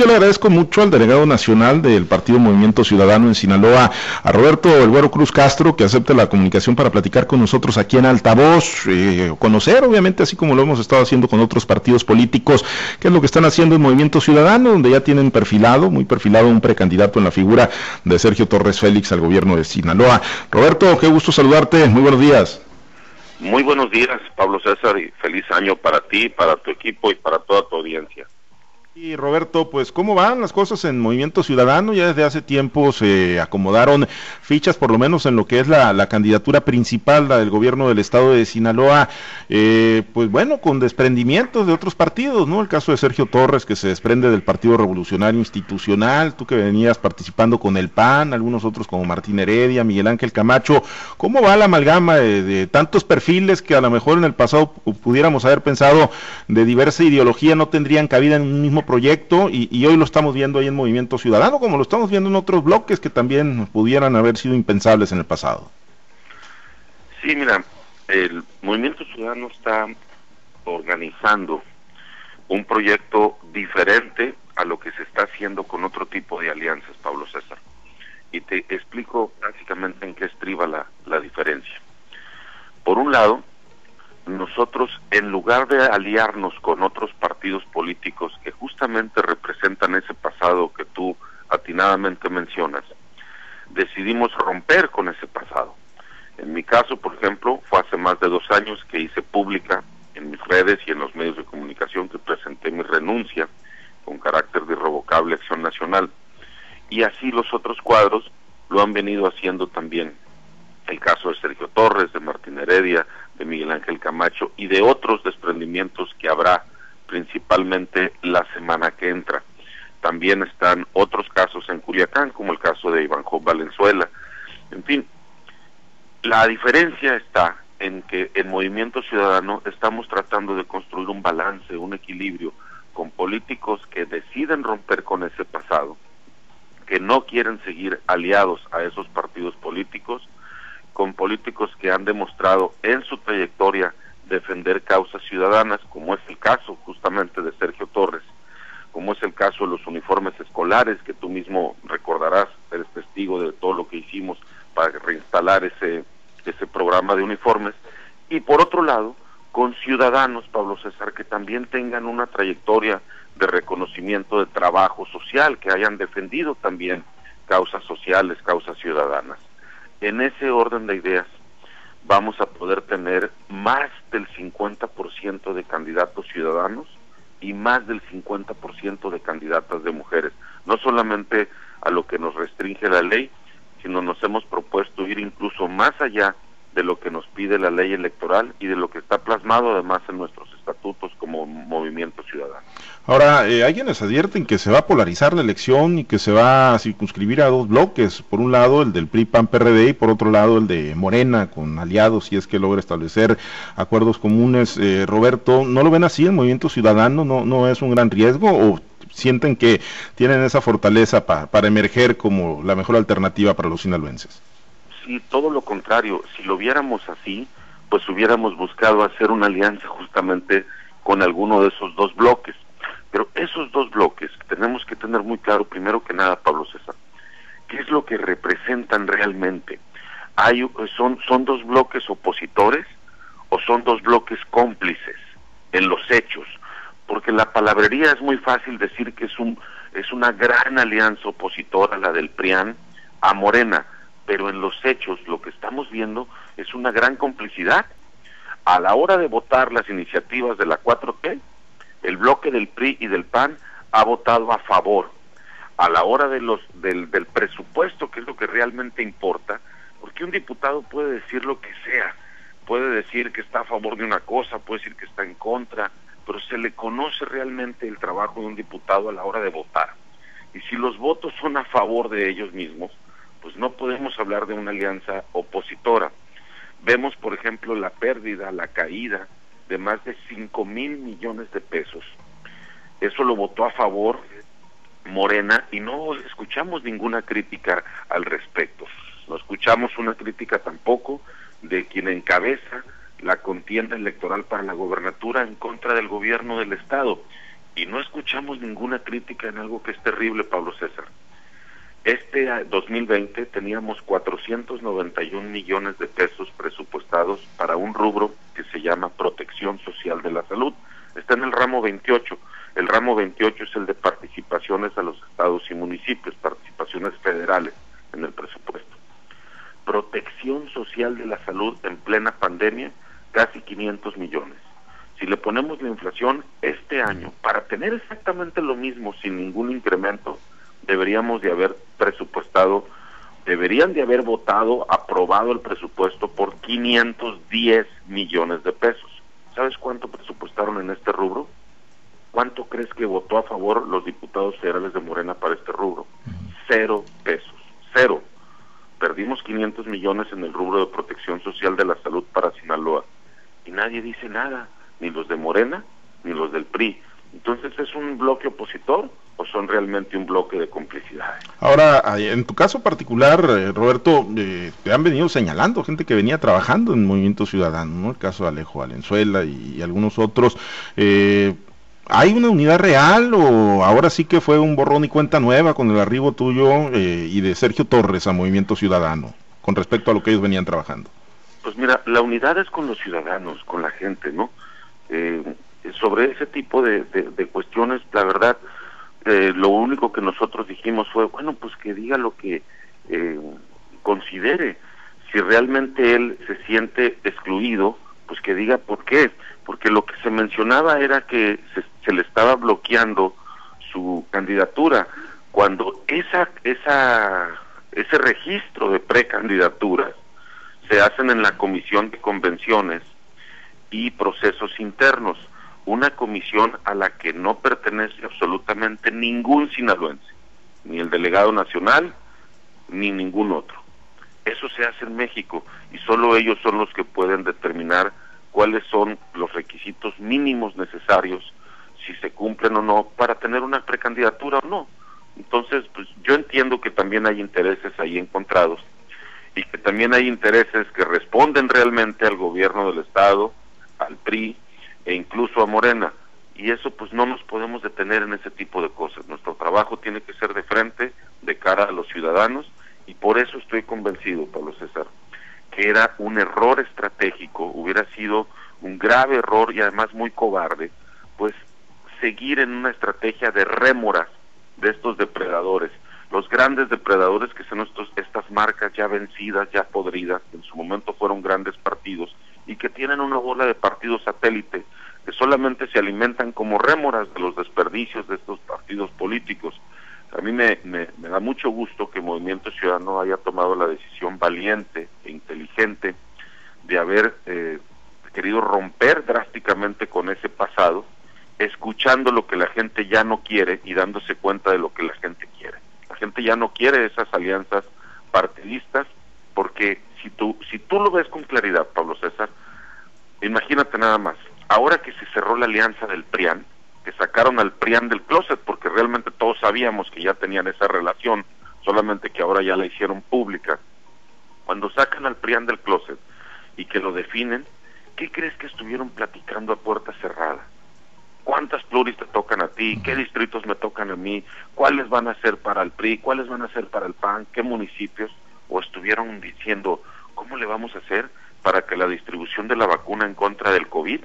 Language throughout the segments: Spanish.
Yo le agradezco mucho al delegado nacional del Partido Movimiento Ciudadano en Sinaloa, a Roberto El Güero Cruz Castro, que acepte la comunicación para platicar con nosotros aquí en Altavoz, eh, conocer, obviamente, así como lo hemos estado haciendo con otros partidos políticos, qué es lo que están haciendo en Movimiento Ciudadano, donde ya tienen perfilado, muy perfilado, un precandidato en la figura de Sergio Torres Félix al gobierno de Sinaloa. Roberto, qué gusto saludarte, muy buenos días. Muy buenos días, Pablo César, y feliz año para ti, para tu equipo y para toda tu audiencia. Y Roberto, pues cómo van las cosas en Movimiento Ciudadano, ya desde hace tiempo se acomodaron fichas, por lo menos en lo que es la, candidatura principal, la del gobierno del estado de Sinaloa, eh, pues bueno, con desprendimientos de otros partidos, ¿no? El caso de Sergio Torres, que se desprende del Partido Revolucionario Institucional, tú que venías participando con el PAN, algunos otros como Martín Heredia, Miguel Ángel Camacho, ¿cómo va la amalgama de tantos perfiles que a lo mejor en el pasado pudiéramos haber pensado de diversa ideología no tendrían cabida en un mismo proyecto y, hoy lo estamos viendo ahí en Movimiento Ciudadano, como lo estamos viendo en otros bloques que también pudieran haber sido impensables en el pasado. Sí, mira, el Movimiento Ciudadano está organizando un proyecto diferente a lo que se está haciendo con otro tipo de alianzas, Pablo César. Y te explico básicamente en qué estriba la, la diferencia. Por un lado, nosotros, en lugar de aliarnos con otros partidos políticos que justamente representan ese pasado que tú atinadamente mencionas, decidimos romper con ese pasado. En mi caso, por ejemplo, fue hace más de dos años que hice pública en mis redes y en los medios de comunicación que presenté mi renuncia con carácter de irrevocable acción nacional. Y así los otros cuadros lo han venido haciendo también. El caso de Sergio Torres, de Martín Heredia, de Miguel Ángel Camacho y de otros desprendimientos que habrá principalmente la semana que entra. También están otros casos en Culiacán, como el caso de Iván Job Valenzuela. En fin, la diferencia está en que en Movimiento Ciudadano estamos tratando de construir un balance, un equilibrio con políticos que deciden romper con ese pasado, que no quieren seguir aliados a esos partidos políticos, con políticos que han demostrado en su trayectoria defender causas ciudadanas, como es el caso justamente de Sergio Torres, como es el caso de los uniformes escolares, que tú mismo recordarás, eres testigo de todo lo que hicimos para reinstalar ese, ese programa de uniformes, y por otro lado, con ciudadanos, Pablo César, que también tengan una trayectoria de reconocimiento de trabajo social, que hayan defendido también causas sociales, causas ciudadanas. En ese orden de ideas vamos a poder tener más del 50% de candidatos ciudadanos y más del 50% de candidatas de mujeres. No solamente a lo que nos restringe la ley, sino nos hemos propuesto ir incluso más allá de lo que nos pide la ley electoral y de lo que está plasmado además en nuestros estatutos como movimiento ciudadano. Ahora, eh, hay quienes advierten que se va a polarizar la elección y que se va a circunscribir a dos bloques. Por un lado, el del PRI-PAN-PRD y por otro lado, el de Morena, con aliados, si es que logra establecer acuerdos comunes. Eh, Roberto, ¿no lo ven así el movimiento ciudadano? ¿No, no es un gran riesgo? ¿O sienten que tienen esa fortaleza para emerger como la mejor alternativa para los sinaloenses? Sí, todo lo contrario. Si lo viéramos así, pues hubiéramos buscado hacer una alianza justamente con alguno de esos dos bloques pero esos dos bloques tenemos que tener muy claro, primero que nada, Pablo César, qué es lo que representan realmente. Hay, son, son dos bloques opositores o son dos bloques cómplices en los hechos, porque la palabrería es muy fácil decir que es un es una gran alianza opositora la del PRIAN a Morena, pero en los hechos lo que estamos viendo es una gran complicidad. A la hora de votar las iniciativas de la 4T, el bloque del PRI y del PAN ha votado a favor. A la hora de los, del, del presupuesto, que es lo que realmente importa, porque un diputado puede decir lo que sea, puede decir que está a favor de una cosa, puede decir que está en contra, pero se le conoce realmente el trabajo de un diputado a la hora de votar. Y si los votos son a favor de ellos mismos, pues no podemos hablar de una alianza opositora. Vemos, por ejemplo, la pérdida, la caída de más de 5 mil millones de pesos. Eso lo votó a favor Morena y no escuchamos ninguna crítica al respecto. No escuchamos una crítica tampoco de quien encabeza la contienda electoral para la gobernatura en contra del gobierno del Estado. y no escuchamos ninguna crítica en algo que es terrible, Pablo César. Este 2020 teníamos 491 millones de pesos presupuestados para un rubro que se llama protección social de la salud. Está en el ramo 28. El ramo 28 es el de participaciones a los estados y municipios, participaciones federales en el presupuesto. Protección social de la salud en plena pandemia, casi 500 millones. Si le ponemos la inflación este año, para tener exactamente lo mismo sin ningún incremento, deberíamos de haber presupuestado, deberían de haber votado, aprobado el presupuesto por 510 millones de pesos. ¿Sabes cuánto presupuestaron en este rubro? ¿Cuánto crees que votó a favor los diputados federales de Morena para este rubro? Cero pesos, cero. Perdimos 500 millones en el rubro de protección social de la salud para Sinaloa y nadie dice nada, ni los de Morena ni los del PRI. Entonces, ¿es un bloque opositor o son realmente un bloque de complicidades? Ahora, en tu caso particular, eh, Roberto, eh, te han venido señalando gente que venía trabajando en Movimiento Ciudadano, ¿no? El caso de Alejo Valenzuela y, algunos otros. Eh, ¿Hay una unidad real o ahora sí que fue un borrón y cuenta nueva con el arribo tuyo y de Sergio Torres a Movimiento Ciudadano con respecto a lo que ellos venían trabajando? Pues mira, la unidad es con los ciudadanos, con la gente, ¿no? sobre ese tipo de, cuestiones, la verdad, eh, lo único que nosotros dijimos fue, bueno, pues que diga lo que eh, considere. Si realmente él se siente excluido, pues que diga por qué. Porque lo que se mencionaba era que se, se le estaba bloqueando su candidatura, cuando esa, esa, ese registro de precandidaturas se hacen en la comisión de convenciones y procesos internos una comisión a la que no pertenece absolutamente ningún sinaloense, ni el delegado nacional, ni ningún otro. Eso se hace en México y solo ellos son los que pueden determinar cuáles son los requisitos mínimos necesarios, si se cumplen o no, para tener una precandidatura o no. Entonces, pues yo entiendo que también hay intereses ahí encontrados y que también hay intereses que responden realmente al gobierno del Estado, al PRI, e incluso a Morena. Y eso pues no nos podemos detener en ese tipo de cosas. Nuestro trabajo tiene que ser de frente, de cara a los ciudadanos, y por eso estoy convencido, Pablo César, que era un error estratégico, hubiera sido un grave error y además muy cobarde, pues seguir en una estrategia de rémoras de estos depredadores, los grandes depredadores que son estos, estas marcas ya vencidas, ya podridas, que en su momento fueron grandes partidos y que tienen una bola de partidos satélite que solamente se alimentan como rémoras de los desperdicios de estos partidos políticos. A mí me, me, da mucho gusto que Movimiento Ciudadano haya tomado la decisión valiente e inteligente de haber eh, querido romper drásticamente con ese pasado, escuchando lo que la gente ya no quiere y dándose cuenta de lo que la gente quiere. La gente ya no quiere esas alianzas partidistas porque si tú, si tú lo ves con claridad, Pablo imagínate nada más, ahora que se cerró la alianza del PRIAN, que sacaron al PRIAN del closet, porque realmente todos sabíamos que ya tenían esa relación, solamente que ahora ya la hicieron pública. Cuando sacan al PRIAN del closet y que lo definen, ¿qué crees que estuvieron platicando a puerta cerrada? ¿Cuántas pluris te tocan a ti? ¿Qué distritos me tocan a mí? ¿Cuáles van a ser para el PRI? ¿Cuáles van a ser para el PAN? ¿Qué municipios? ¿O estuvieron diciendo, ¿cómo le vamos a hacer para que la distribución de la vacuna en contra del COVID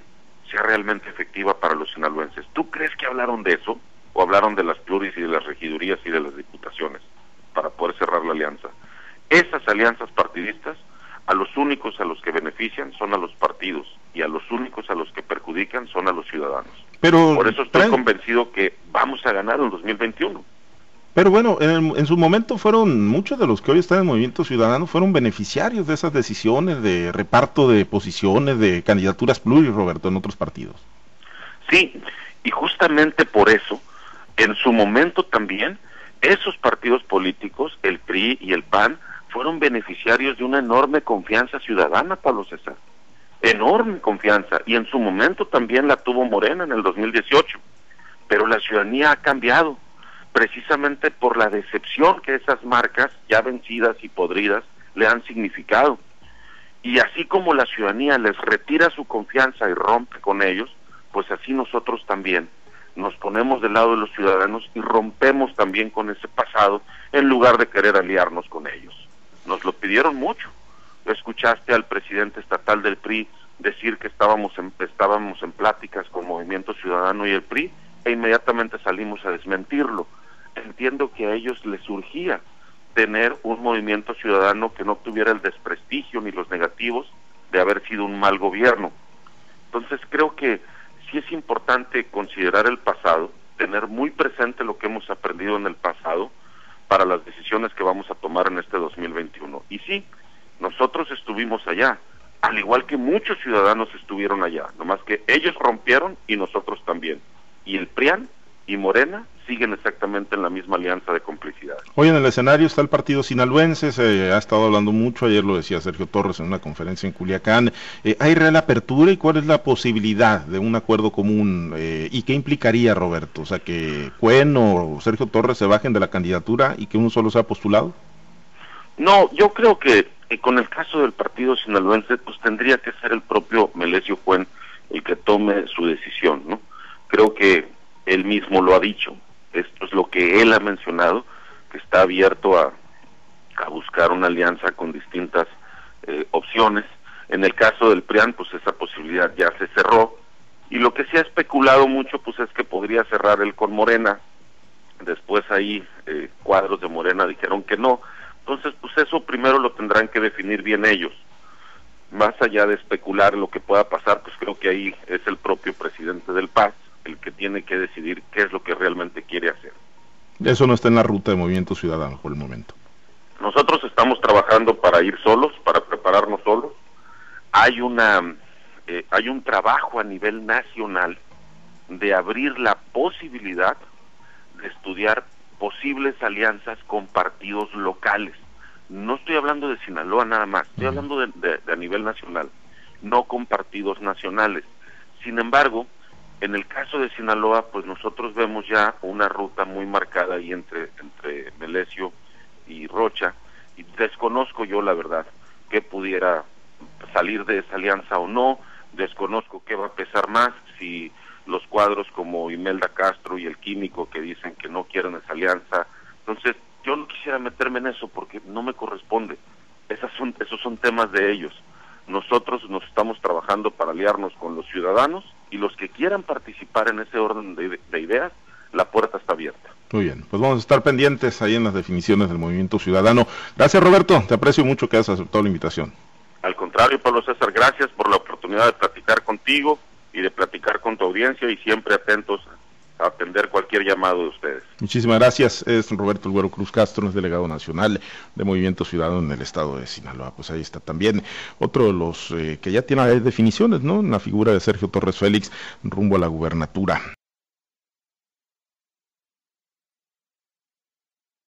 sea realmente efectiva para los sinaloenses. ¿Tú crees que hablaron de eso o hablaron de las pluris y de las regidurías y de las diputaciones para poder cerrar la alianza? Esas alianzas partidistas a los únicos a los que benefician son a los partidos y a los únicos a los que perjudican son a los ciudadanos. Pero Por eso estoy convencido que vamos a ganar en 2021. Pero bueno, en, su momento fueron muchos de los que hoy están en Movimiento Ciudadano fueron beneficiarios de esas decisiones de reparto de posiciones, de candidaturas pluris, Roberto, en otros partidos. Sí, y justamente por eso, en su momento también, esos partidos políticos, el PRI y el PAN, fueron beneficiarios de una enorme confianza ciudadana, Pablo César. Enorme confianza. Y en su momento también la tuvo Morena en el 2018. Pero la ciudadanía ha cambiado precisamente por la decepción que esas marcas ya vencidas y podridas le han significado. Y así como la ciudadanía les retira su confianza y rompe con ellos, pues así nosotros también nos ponemos del lado de los ciudadanos y rompemos también con ese pasado en lugar de querer aliarnos con ellos. Nos lo pidieron mucho. Escuchaste al presidente estatal del PRI decir que estábamos en, estábamos en pláticas con Movimiento Ciudadano y el PRI e inmediatamente salimos a desmentirlo. Entiendo que a ellos les surgía tener un movimiento ciudadano que no tuviera el desprestigio ni los negativos de haber sido un mal gobierno. Entonces creo que sí es importante considerar el pasado, tener muy presente lo que hemos aprendido en el pasado para las decisiones que vamos a tomar en este 2021. Y sí, nosotros estuvimos allá, al igual que muchos ciudadanos estuvieron allá, nomás que ellos rompieron y nosotros también. Y el PRIAN y Morena siguen exactamente en la misma alianza de complicidad. Hoy en el escenario está el partido sinaloense, se ha estado hablando mucho, ayer lo decía Sergio Torres en una conferencia en Culiacán. Eh, ¿Hay real apertura y cuál es la posibilidad de un acuerdo común? Eh, ¿Y qué implicaría, Roberto? O sea, que Cuen o Sergio Torres se bajen de la candidatura y que uno solo sea postulado. No, yo creo que eh, con el caso del partido sinaloense, pues tendría que ser el propio Melesio Cuen el que tome su decisión, ¿no? Creo que él mismo lo ha dicho lo que él ha mencionado, que está abierto a, buscar una alianza con distintas eh, opciones. En el caso del PRIAN, pues esa posibilidad ya se cerró. Y lo que se ha especulado mucho, pues es que podría cerrar él con Morena. Después ahí eh, cuadros de Morena dijeron que no. Entonces, pues eso primero lo tendrán que definir bien ellos. Más allá de especular lo que pueda pasar, pues creo que ahí es el propio presidente del PAS el que tiene que decidir qué es lo que realmente quiere hacer. Eso no está en la ruta de Movimiento Ciudadano por el momento. Nosotros estamos trabajando para ir solos, para prepararnos solos. Hay una eh, hay un trabajo a nivel nacional de abrir la posibilidad de estudiar posibles alianzas con partidos locales. No estoy hablando de Sinaloa nada más, estoy hablando de a nivel nacional, no con partidos nacionales. Sin embargo, en el caso de Sinaloa, pues nosotros vemos ya una ruta muy marcada ahí entre, entre Melesio y Rocha, y desconozco yo la verdad que pudiera salir de esa alianza o no, desconozco qué va a pesar más, si los cuadros como Imelda Castro y el químico que dicen que no quieren esa alianza. Entonces, yo no quisiera meterme en eso porque no me corresponde. Esas son, esos son temas de ellos. Nosotros nos estamos trabajando para aliarnos con los ciudadanos y los que quieran participar en ese orden de, ideas, la puerta está abierta. Muy bien, pues vamos a estar pendientes ahí en las definiciones del movimiento ciudadano. Gracias Roberto, te aprecio mucho que hayas aceptado la invitación. Al contrario, Pablo César, gracias por la oportunidad de platicar contigo y de platicar con tu audiencia y siempre atentos atender cualquier llamado de ustedes. Muchísimas gracias. Es Roberto Güero Cruz Castro, es delegado nacional de Movimiento Ciudadano en el estado de Sinaloa. Pues ahí está también otro de los eh, que ya tiene definiciones, ¿no? La figura de Sergio Torres Félix rumbo a la gubernatura.